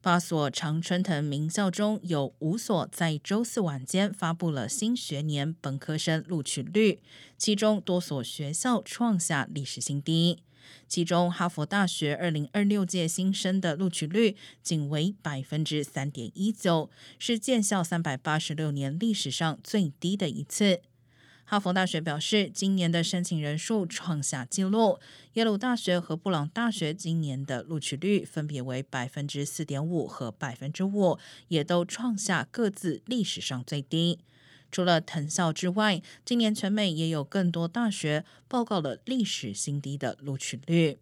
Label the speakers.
Speaker 1: 八所常春藤名校中有五所在周四晚间发布了新学年本科生录取率，其中多所学校创下历史新低。其中，哈佛大学二零二六届新生的录取率仅为百分之三点一九，是建校三百八十六年历史上最低的一次。哈佛大学表示，今年的申请人数创下纪录。耶鲁大学和布朗大学今年的录取率分别为百分之四点五和百分之五，也都创下各自历史上最低。除了藤校之外，今年全美也有更多大学报告了历史新低的录取率。